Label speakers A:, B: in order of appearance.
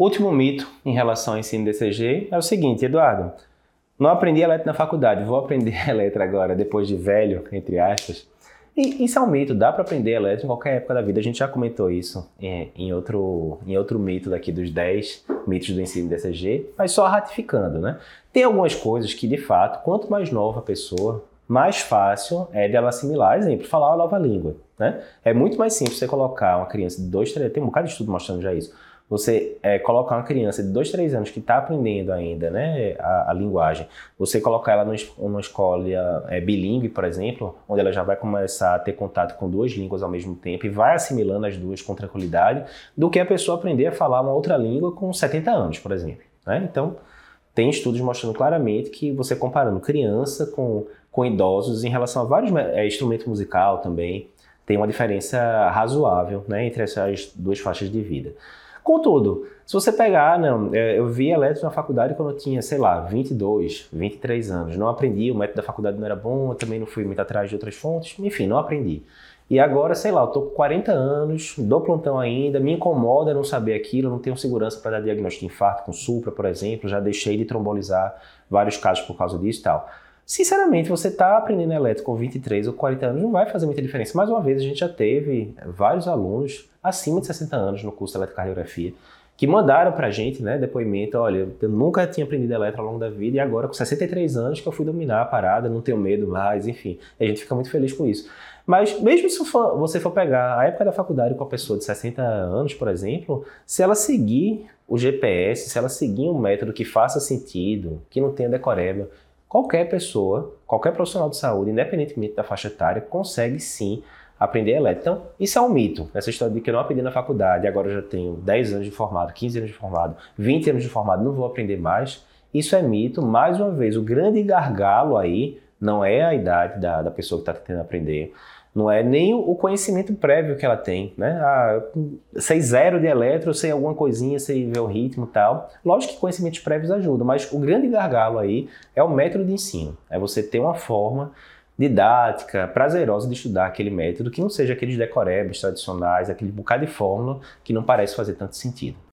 A: Último mito em relação ao ensino DCG é o seguinte, Eduardo. Não aprendi eletro na faculdade, vou aprender eletro agora, depois de velho, entre aspas. E isso é um mito, dá para aprender elétrico em qualquer época da vida. A gente já comentou isso em, em, outro, em outro mito daqui dos 10 mitos do ensino DCG, mas só ratificando, né? Tem algumas coisas que, de fato, quanto mais nova a pessoa, mais fácil é de ela assimilar. Exemplo, falar uma nova língua, né? É muito mais simples você colocar uma criança de 2, 3, tem um bocado de estudo mostrando já isso você é, colocar uma criança de 2, 3 anos que está aprendendo ainda né, a, a, linguagem, você colocar ela numa escola é, bilíngue, por exemplo, onde ela já vai começar a ter contato com duas línguas ao mesmo tempo e vai assimilando as duas com tranquilidade, do que a pessoa aprender a falar uma outra língua com 70 anos, por exemplo. Né? Então, tem estudos mostrando claramente que você comparando criança com, com idosos em relação a vários é, instrumentos musical também, tem uma diferença razoável né, entre essas duas faixas de vida. Contudo, se você pegar, não, é, eu vi elétrico na faculdade quando eu tinha, sei lá, 22, 23 anos. Não aprendi, o método da faculdade não era bom, eu também não fui muito atrás de outras fontes, enfim, não aprendi. E agora, sei lá, eu tô com 40 anos, dou plantão ainda, me incomoda não saber aquilo, não tenho segurança para dar diagnóstico de infarto com supra, por exemplo, já deixei de trombolizar vários casos por causa disso e tal. Sinceramente, você está aprendendo elétrico com 23 ou 40 anos, não vai fazer muita diferença. Mais uma vez, a gente já teve vários alunos acima de 60 anos no curso de eletrocardiografia que mandaram para a gente né, depoimento, olha, eu nunca tinha aprendido eletro ao longo da vida e agora com 63 anos que eu fui dominar a parada, não tenho medo mais, enfim. a gente fica muito feliz com isso. Mas mesmo se for, você for pegar a época da faculdade com a pessoa de 60 anos, por exemplo, se ela seguir o GPS, se ela seguir um método que faça sentido, que não tenha decoreba, qualquer pessoa, qualquer profissional de saúde, independentemente da faixa etária, consegue sim aprender elétrico. Então, isso é um mito. Essa história de que eu não aprendi na faculdade, agora eu já tenho 10 anos de formado, 15 anos de formado, 20 anos de formado, não vou aprender mais. Isso é mito. Mais uma vez, o grande gargalo aí não é a idade da, da pessoa que está tentando aprender, não é nem o conhecimento prévio que ela tem, né? Ah, sei zero de eletro, sei alguma coisinha, sei ver o ritmo e tal. Lógico que conhecimentos prévios ajudam, mas o grande gargalo aí é o método de ensino. É você ter uma forma didática, prazerosa de estudar aquele método que não seja aqueles decorebas tradicionais, aquele bocado de fórmula que não parece fazer tanto sentido.